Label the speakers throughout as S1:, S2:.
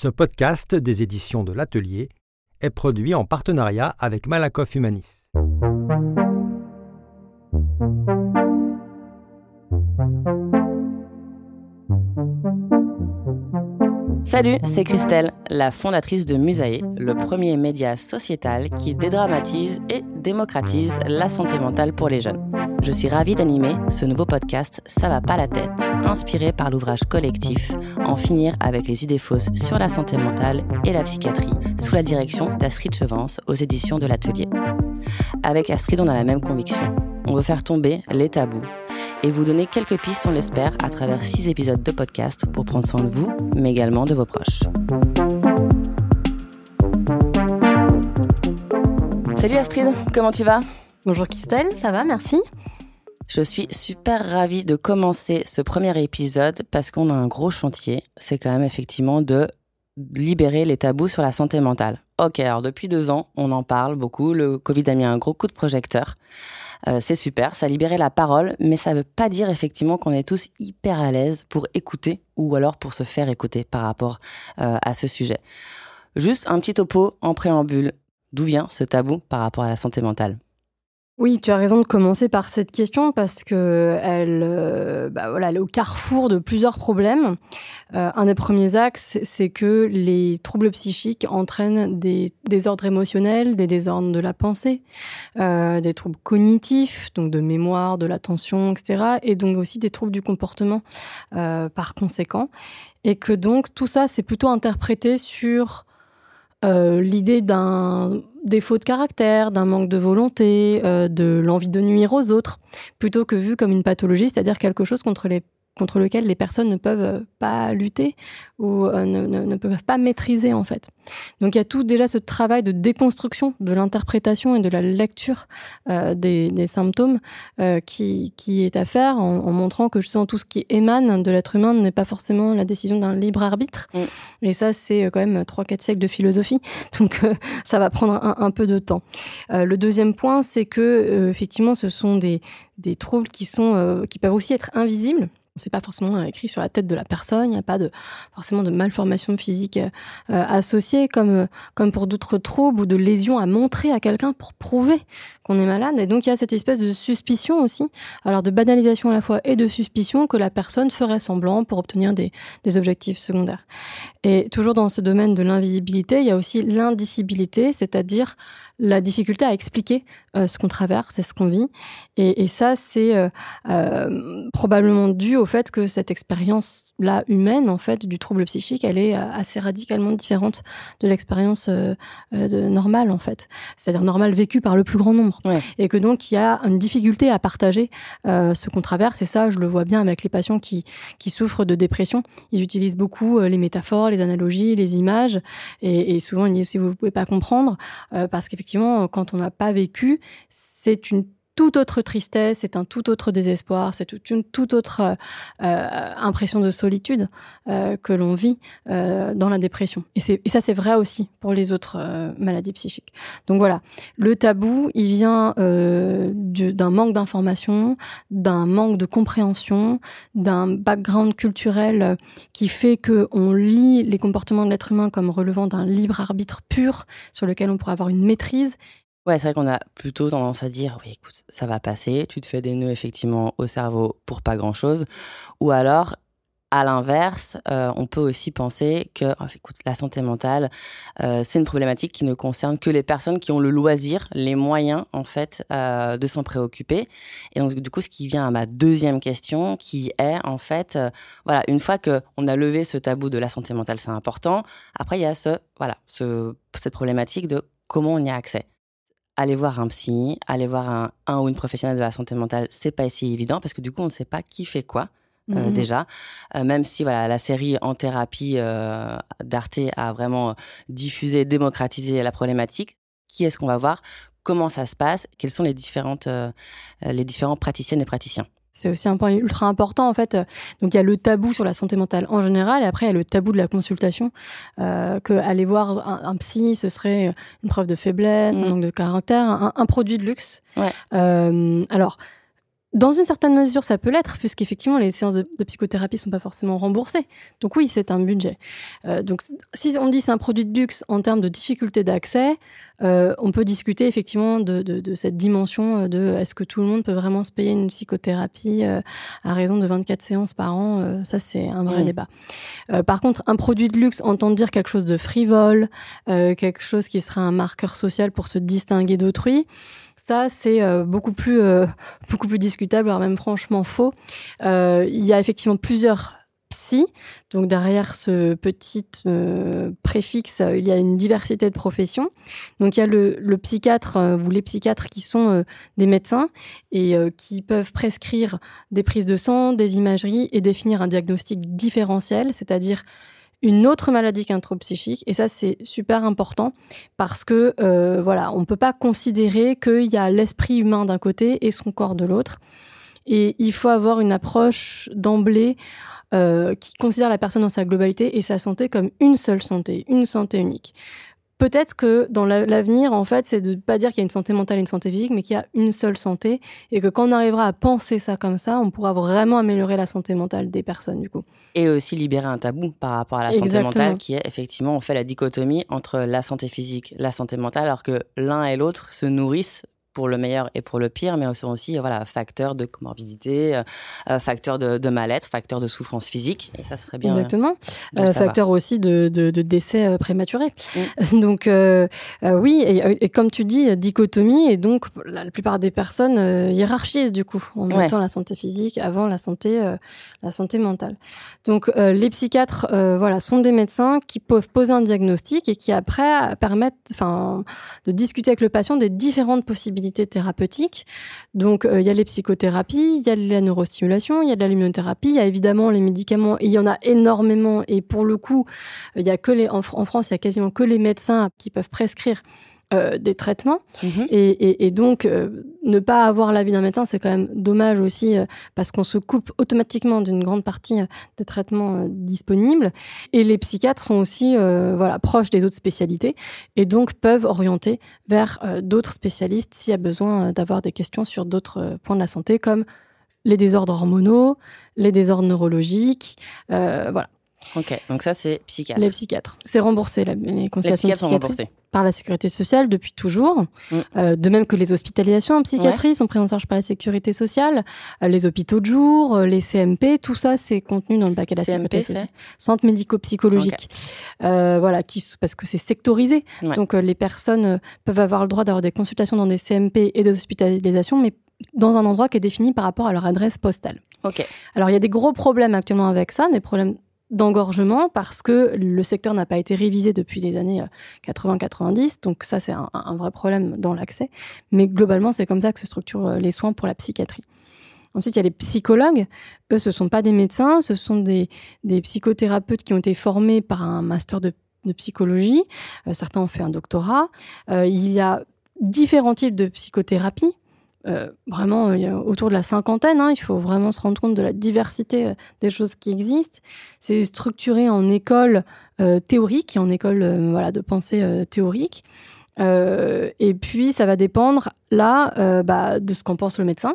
S1: Ce podcast des éditions de l'Atelier est produit en partenariat avec Malakoff Humanis.
S2: Salut, c'est Christelle, la fondatrice de Musae, le premier média sociétal qui dédramatise et démocratise la santé mentale pour les jeunes. Je suis ravie d'animer ce nouveau podcast Ça va pas la tête, inspiré par l'ouvrage collectif En finir avec les idées fausses sur la santé mentale et la psychiatrie, sous la direction d'Astrid Chevance aux éditions de l'Atelier. Avec Astrid, on a la même conviction. On veut faire tomber les tabous et vous donner quelques pistes, on l'espère, à travers six épisodes de podcast pour prendre soin de vous, mais également de vos proches. Salut Astrid, comment tu vas?
S3: Bonjour Christelle, ça va, merci.
S2: Je suis super ravie de commencer ce premier épisode parce qu'on a un gros chantier. C'est quand même effectivement de libérer les tabous sur la santé mentale. Ok, alors depuis deux ans, on en parle beaucoup. Le Covid a mis un gros coup de projecteur. Euh, c'est super, ça a libéré la parole, mais ça ne veut pas dire effectivement qu'on est tous hyper à l'aise pour écouter ou alors pour se faire écouter par rapport euh, à ce sujet. Juste un petit topo en préambule. D'où vient ce tabou par rapport à la santé mentale?
S3: Oui, tu as raison de commencer par cette question parce que elle, euh, bah voilà, elle est au carrefour de plusieurs problèmes. Euh, un des premiers axes, c'est que les troubles psychiques entraînent des désordres émotionnels, des désordres de la pensée, euh, des troubles cognitifs, donc de mémoire, de l'attention, etc., et donc aussi des troubles du comportement par conséquent, et que donc tout ça, c'est plutôt interprété sur l'idée d'un défaut de caractère, d'un manque de volonté, euh, de l'envie de nuire aux autres, plutôt que vu comme une pathologie, c'est-à-dire quelque chose contre les contre lequel les personnes ne peuvent euh, pas lutter ou euh, ne, peuvent pas maîtriser en fait. Donc il y a tout déjà ce travail de déconstruction de l'interprétation et de la lecture euh, des, symptômes qui, est à faire en, montrant que justement tout ce qui émane de l'être humain n'est pas forcément la décision d'un libre arbitre. Mm. Et ça c'est quand même 3-4 siècles de philosophie, donc ça va prendre un, peu de temps. le deuxième point c'est que effectivement ce sont des, des troubles qui, sont, qui peuvent aussi être invisibles c'est pas forcément écrit sur la tête de la personne, il n'y a pas forcément de malformation physique euh, associée comme, euh, comme pour d'autres troubles ou de lésions à montrer à quelqu'un pour prouver qu'on est malade. Et donc il y a cette espèce de suspicion aussi, alors de banalisation à la fois et de suspicion que la personne ferait semblant pour obtenir des, objectifs secondaires. Et toujours dans ce domaine de l'invisibilité, il y a aussi l'indicibilité, c'est-à-dire la difficulté à expliquer euh, ce qu'on traverse et ce qu'on vit. Et, ça, c'est euh, probablement dû au fait que cette expérience-là humaine, en fait, du trouble psychique, elle est assez radicalement différente de l'expérience normale, en fait. C'est-à-dire normale vécue par le plus grand nombre. Et que donc, il y a une difficulté à partager ce qu'on traverse. Et ça, je le vois bien avec les patients qui, qui souffrent de dépression. Ils utilisent beaucoup les métaphores, les analogies, les images. Et, et souvent, ils disent, si vous ne pouvez pas comprendre, parce qu'effectivement, effectivement, quand on n'a pas vécu, c'est une toute autre tristesse, c'est un tout autre désespoir, c'est une toute autre euh, euh, impression de solitude euh, que l'on vit dans la dépression. Et, ça, c'est vrai aussi pour les autres maladies psychiques. Donc voilà, le tabou, il vient d'un manque d'information, d'un manque de compréhension, d'un background culturel qui fait que on lit les comportements de l'être humain comme relevant d'un libre arbitre pur sur lequel on pourrait avoir une maîtrise
S2: Ouais, c'est vrai qu'on a plutôt tendance à dire, oui, écoute, ça va passer, tu te fais des nœuds effectivement au cerveau pour pas grand-chose. Ou alors, à l'inverse, euh, on peut aussi penser que, oh, écoute, la santé mentale, euh, c'est une problématique qui ne concerne que les personnes qui ont le loisir, les moyens, en fait, euh, de s'en préoccuper. Et donc, du coup, ce qui vient à ma deuxième question, qui est, en fait, voilà, une fois que on a levé ce tabou de la santé mentale, c'est important. Après, il y a ce, voilà, ce, cette problématique de comment on y a accès aller voir un psy, aller voir un, ou une professionnelle de la santé mentale, c'est pas si évident parce que du coup, on ne sait pas qui fait quoi. Euh, mhm. déjà, euh, même si voilà la série En thérapie euh, d'Arte a vraiment diffusé, démocratisé la problématique, qui est-ce qu'on va voir, comment ça se passe, quelles sont les différentes les différents praticiennes et praticiens.
S3: C'est aussi un point ultra important en fait. Donc il y a le tabou sur la santé mentale en général et après il y a le tabou de la consultation. Euh, que aller voir un, psy, ce serait une preuve de faiblesse, un mm. manque de caractère, un, produit de luxe.
S2: Ouais.
S3: Euh, alors dans une certaine mesure, ça peut l'être, puisqu'effectivement, les séances de, psychothérapie ne sont pas forcément remboursées. Donc oui, c'est un budget. Euh, donc si on dit c'est un produit de luxe en termes de difficulté d'accès, euh, on peut discuter effectivement de, cette dimension euh, de est-ce que tout le monde peut vraiment se payer une psychothérapie à raison de 24 séances par an Ça, c'est un vrai débat. par contre, un produit de luxe, entend dire quelque chose de frivole, quelque chose qui sera un marqueur social pour se distinguer d'autrui, ça, c'est euh, beaucoup plus euh, beaucoup plus discutable, voire même franchement faux. Euh, il y a effectivement plusieurs psy. Donc derrière ce petit préfixe, il y a une diversité de professions. Donc il y a le, psychiatre ou les psychiatres qui sont des médecins et qui peuvent prescrire des prises de sang, des imageries et définir un diagnostic différentiel, c'est-à-dire une autre maladie qu'un trouble psychique. Et ça, c'est super important parce que, euh, voilà, on ne peut pas considérer qu'il y a l'esprit humain d'un côté et son corps de l'autre. Et il faut avoir une approche d'emblée euh, qui considère la personne dans sa globalité et sa santé comme une seule santé, une santé unique peut-être que dans l'avenir, en fait, c'est de ne pas dire qu'il y a une santé mentale et une santé physique, mais qu'il y a une seule santé, et que quand on arrivera à penser ça comme ça, on pourra vraiment améliorer la santé mentale des personnes, du coup.
S2: Et aussi libérer un tabou par rapport à la santé mentale, qui est effectivement, on fait la dichotomie entre la santé physique, la santé mentale, alors que l'un et l'autre se nourrissent pour le meilleur et pour le pire, mais sont aussi voilà, facteurs de comorbidité, euh, euh, facteurs de, mal-être, facteurs de souffrance physique. Et ça serait bien.
S3: Exactement. Euh, facteur aussi de, de, décès prématuré. Mm. Donc, oui, et, comme tu dis, dichotomie, et donc la, plupart des personnes hiérarchisent du coup en mettant la santé physique avant la santé, la santé mentale. Donc, les psychiatres voilà, sont des médecins qui peuvent poser un diagnostic et qui après permettent de discuter avec le patient des différentes possibilités thérapeutiques. Donc, euh, il y a les psychothérapies, il y a la neurostimulation, il y a de la lumiothérapie, il y a évidemment les médicaments, il y en a énormément. Et pour le coup, il y a que les, en, en France, il y a quasiment que les médecins qui peuvent prescrire euh, des traitements. Mhm. Et, donc, euh, ne pas avoir l'avis d'un médecin, c'est quand même dommage aussi, euh, parce qu'on se coupe automatiquement d'une grande partie des traitements disponibles. Et les psychiatres sont aussi voilà, proches des autres spécialités, et donc peuvent orienter vers d'autres spécialistes s'il y a besoin d'avoir des questions sur d'autres points de la santé, comme les désordres hormonaux, les désordres neurologiques, voilà.
S2: Ok, donc ça c'est psychiatre.
S3: Les psychiatres. C'est remboursé, les consultations les sont remboursées. Par la sécurité sociale depuis toujours. Mm. Euh, de même que les hospitalisations en psychiatrie sont prises en charge par la sécurité sociale. Euh, les hôpitaux de jour, euh, les CMP, tout ça c'est contenu dans le paquet de la sécurité sociale. Centre médico-psychologique. voilà, qui, parce que c'est sectorisé. Donc les personnes peuvent avoir le droit d'avoir des consultations dans des CMP et des hospitalisations, mais dans un endroit qui est défini par rapport à leur adresse postale.
S2: Ok.
S3: Alors il y a des gros problèmes actuellement avec ça, des problèmes d'engorgement parce que le secteur n'a pas été révisé depuis les années 80-90. Euh, Donc ça, c'est un, vrai problème dans l'accès. Mais globalement, c'est comme ça que se structurent euh, les soins pour la psychiatrie. Ensuite, il y a les psychologues. Eux, ce ne sont pas des médecins, ce sont des, psychothérapeutes qui ont été formés par un master de, psychologie. Euh, certains ont fait un doctorat. il y a différents types de psychothérapie. Euh, vraiment a autour de la cinquantaine. Hein, il faut vraiment se rendre compte de la diversité euh, des choses qui existent. C'est structuré en école euh, théorique, en école voilà, de pensée théorique. et puis, ça va dépendre là bah, de ce qu'en pense le médecin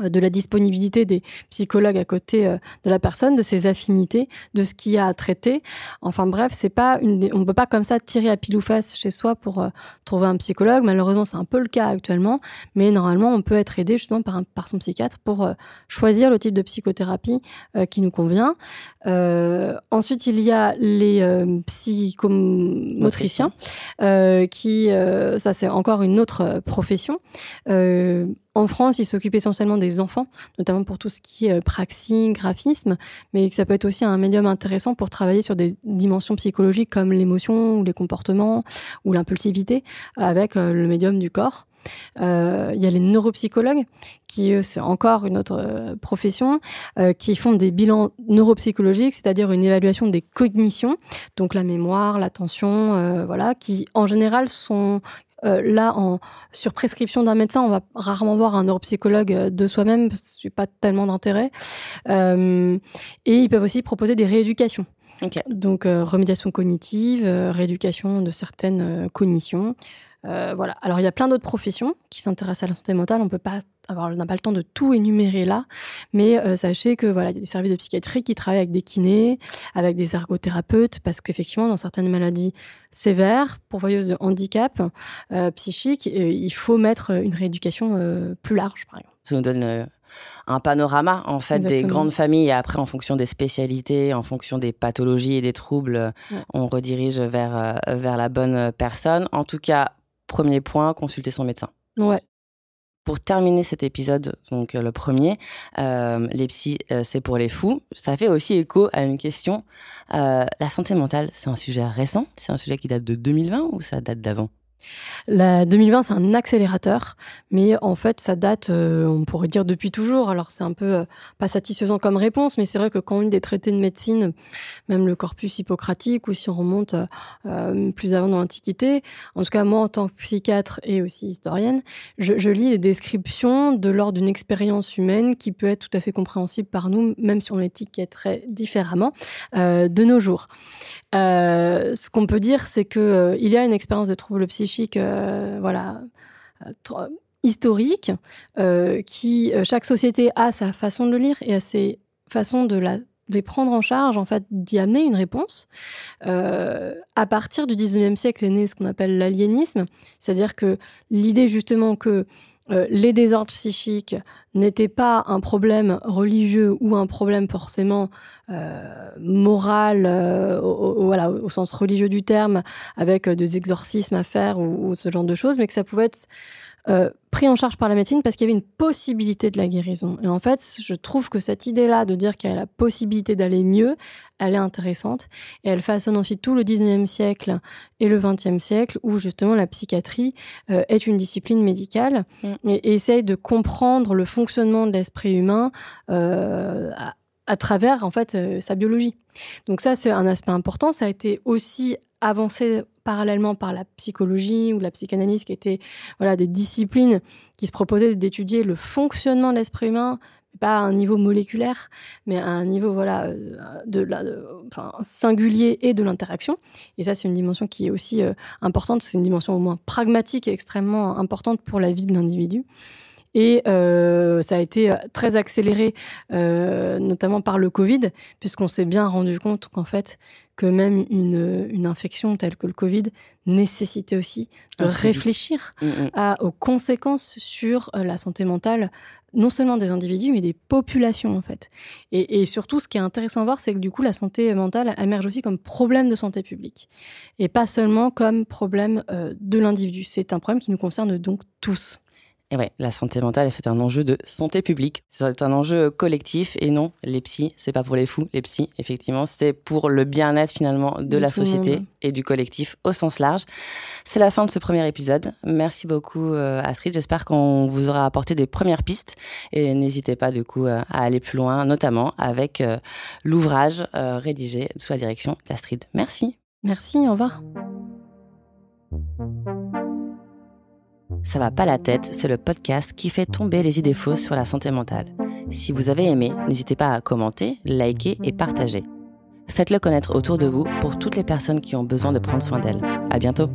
S3: de la disponibilité des psychologues à côté euh, de la personne, de ses affinités, de ce qu'il y a à traiter. Enfin bref, c'est pas une, on peut pas comme ça tirer à pile ou face chez soi pour euh, trouver un psychologue. Malheureusement, c'est un peu le cas actuellement, mais normalement, on peut être aidé justement par, par son psychiatre pour euh, choisir le type de psychothérapie qui nous convient. ensuite, il y a les psychomotriciens, qui, ça c'est encore une autre profession. En France, il s'occupe essentiellement des enfants, notamment pour tout ce qui est euh, praxing, graphisme, mais ça peut être aussi un médium intéressant pour travailler sur des dimensions psychologiques comme l'émotion ou les comportements ou l'impulsivité avec euh, le médium du corps. Euh, il y a les neuropsychologues, qui c'est encore une autre profession, qui font des bilans neuropsychologiques, c'est-à-dire une évaluation des cognitions, donc la mémoire, l'attention, voilà, qui en général sont euh, là, en, sur prescription d'un médecin, on va rarement voir un neuropsychologue euh, de soi-même, parce que pas tellement d'intérêt. Euh, et ils peuvent aussi proposer des rééducations. Donc, remédiation cognitive, rééducation de certaines cognitions. voilà. Alors, il y a plein d'autres professions qui s'intéressent à la santé mentale. On ne peut pas alors, on n'a pas le temps de tout énumérer là, mais euh, sachez que voilà, il y a des services de psychiatrie qui travaillent avec des kinés, avec des ergothérapeutes, parce qu'effectivement, dans certaines maladies sévères, pourvoyeuses de handicap euh, psychique, euh, il faut mettre une rééducation plus large, par exemple.
S2: Ça nous donne un panorama en fait des grandes familles et après en fonction des spécialités, en fonction des pathologies et des troubles, on redirige vers vers la bonne personne. En tout cas, premier point, consulter son médecin.
S3: Ouais
S2: pour terminer cet épisode, donc euh, le premier, euh, les psys, euh, c'est pour les fous. Ça fait aussi écho à une question. la santé mentale, c'est un sujet récent? C'est un sujet qui date de 2020 ou ça date d'avant?
S3: La 2020, c'est un accélérateur, mais en fait, ça date, euh, on pourrait dire depuis toujours. Alors, c'est un peu euh, pas satisfaisant comme réponse, mais c'est vrai que quand on lit des traités de médecine, même le corpus hippocratique, ou si on remonte euh, plus avant dans l'Antiquité, en tout cas, moi, en tant que psychiatre et aussi historienne, je, lis des descriptions de l'ordre d'une expérience humaine qui peut être tout à fait compréhensible par nous, même si on l'étiquetterait différemment, de nos jours. Ce qu'on peut dire, c'est qu'il il y a une expérience de troubles psychiques euh, voilà, euh, historique, euh, qui chaque société a sa façon de lire et a ses façons de la les prendre en charge, en fait, d'y amener une réponse. à partir du 19e siècle est né ce qu'on appelle l'aliénisme, c'est-à-dire que l'idée justement que les désordres psychiques n'étaient pas un problème religieux ou un problème forcément euh, moral euh, au, voilà, au sens religieux du terme, avec euh, des exorcismes à faire ou, ce genre de choses, mais que ça pouvait être pris en charge par la médecine parce qu'il y avait une possibilité de la guérison. Et en fait, je trouve que cette idée-là de dire qu'il y a la possibilité d'aller mieux, elle est intéressante. Et elle façonne ensuite tout le 19e siècle et le 20e siècle, où justement la psychiatrie est une discipline médicale mm. et, essaye de comprendre le fonctionnement de l'esprit humain à travers en fait euh, sa biologie. Donc ça c'est un aspect important. Ça a été aussi avancé parallèlement par la psychologie ou la psychanalyse, qui étaient voilà des disciplines qui se proposaient d'étudier le fonctionnement de l'esprit humain, pas à un niveau moléculaire, mais à un niveau voilà euh, de, la, enfin, singulier et de l'interaction. Et ça, c'est une dimension qui est aussi euh, importante. C'est une dimension au moins pragmatique et extrêmement importante pour la vie de l'individu. Et euh, ça a été très accéléré, euh, notamment par le Covid, puisqu'on s'est bien rendu compte qu'en fait, que même une, une, infection telle que le Covid nécessitait aussi de réfléchir mm, mm. À, aux conséquences sur la santé mentale non seulement des individus, mais des populations, en fait. Et, surtout, ce qui est intéressant à voir, c'est que du coup, la santé mentale émerge aussi comme problème de santé publique, et pas seulement comme problème de l'individu. C'est un problème qui nous concerne donc tous.
S2: Et ouais, la santé mentale, c'est un enjeu de santé publique. C'est un enjeu collectif et non, les psys, c'est pas pour les fous. Les psys, effectivement, c'est pour le bien-être finalement de, la société et du collectif au sens large. C'est la fin de ce premier épisode. Merci beaucoup euh, Astrid. J'espère qu'on vous aura apporté des premières pistes et n'hésitez pas du coup euh, à aller plus loin, notamment avec euh, l'ouvrage rédigé sous la direction d'Astrid. Merci.
S3: Merci. Au revoir.
S2: Ça va pas la tête, c'est le podcast qui fait tomber les idées fausses sur la santé mentale. Si vous avez aimé, n'hésitez pas à commenter, liker et partager. Faites-le connaître autour de vous pour toutes les personnes qui ont besoin de prendre soin d'elles. À bientôt!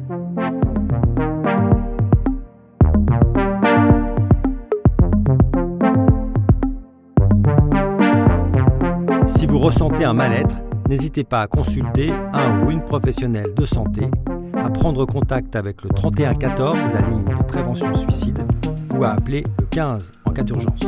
S1: Si vous ressentez un mal-être, n'hésitez pas à consulter un ou une professionnelle de santé à prendre contact avec le 3114, la ligne de prévention suicide, ou à appeler le 15 en cas d'urgence.